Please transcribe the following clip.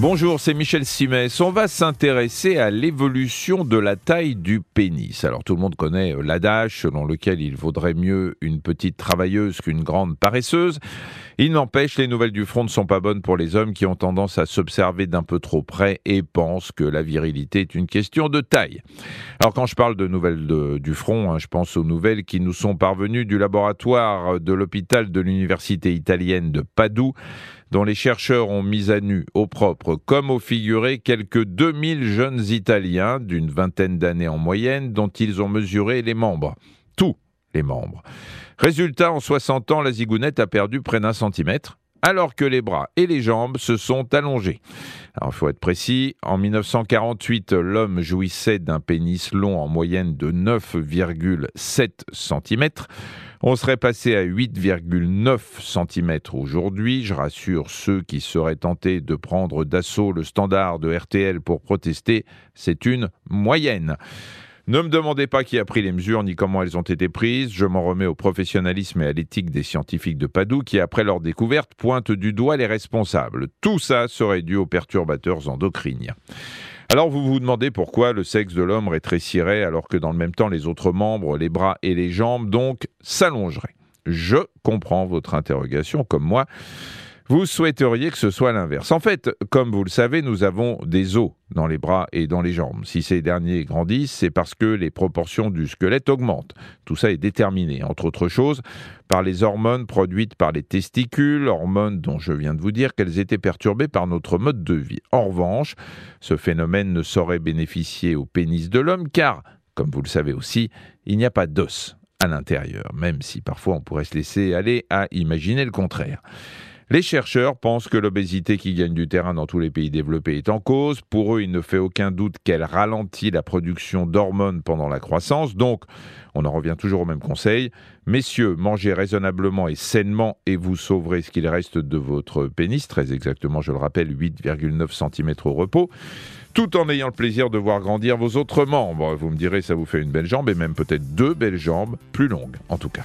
Bonjour, c'est Michel Simès. On va s'intéresser à l'évolution de la taille du pénis. Alors tout le monde connaît euh, l'adage selon lequel il vaudrait mieux une petite travailleuse qu'une grande paresseuse. Il n'empêche, les nouvelles du front ne sont pas bonnes pour les hommes qui ont tendance à s'observer d'un peu trop près et pensent que la virilité est une question de taille. Alors quand je parle de nouvelles du front, hein, je pense aux nouvelles qui nous sont parvenues du laboratoire de l'hôpital de l'université italienne de Padoue dont les chercheurs ont mis à nu au propre comme au figuré quelques 2000 jeunes Italiens d'une vingtaine d'années en moyenne dont ils ont mesuré les membres. Tous les membres. Résultat, en 60 ans, la zigounette a perdu près d'un centimètre alors que les bras et les jambes se sont allongés. Il faut être précis, en 1948, l'homme jouissait d'un pénis long en moyenne de 9,7 cm. On serait passé à 8,9 cm aujourd'hui. Je rassure ceux qui seraient tentés de prendre d'assaut le standard de RTL pour protester, c'est une moyenne. Ne me demandez pas qui a pris les mesures ni comment elles ont été prises. Je m'en remets au professionnalisme et à l'éthique des scientifiques de Padoue qui, après leur découverte, pointent du doigt les responsables. Tout ça serait dû aux perturbateurs endocriniens. Alors vous vous demandez pourquoi le sexe de l'homme rétrécirait alors que dans le même temps les autres membres, les bras et les jambes donc s'allongeraient? Je comprends votre interrogation comme moi. Vous souhaiteriez que ce soit l'inverse. En fait, comme vous le savez, nous avons des os dans les bras et dans les jambes. Si ces derniers grandissent, c'est parce que les proportions du squelette augmentent. Tout ça est déterminé, entre autres choses, par les hormones produites par les testicules, hormones dont je viens de vous dire qu'elles étaient perturbées par notre mode de vie. En revanche, ce phénomène ne saurait bénéficier au pénis de l'homme car, comme vous le savez aussi, il n'y a pas d'os à l'intérieur, même si parfois on pourrait se laisser aller à imaginer le contraire. Les chercheurs pensent que l'obésité qui gagne du terrain dans tous les pays développés est en cause. Pour eux, il ne fait aucun doute qu'elle ralentit la production d'hormones pendant la croissance. Donc, on en revient toujours au même conseil. Messieurs, mangez raisonnablement et sainement et vous sauverez ce qu'il reste de votre pénis, très exactement, je le rappelle, 8,9 cm au repos tout en ayant le plaisir de voir grandir vos autres membres. Vous me direz, ça vous fait une belle jambe et même peut-être deux belles jambes, plus longues en tout cas.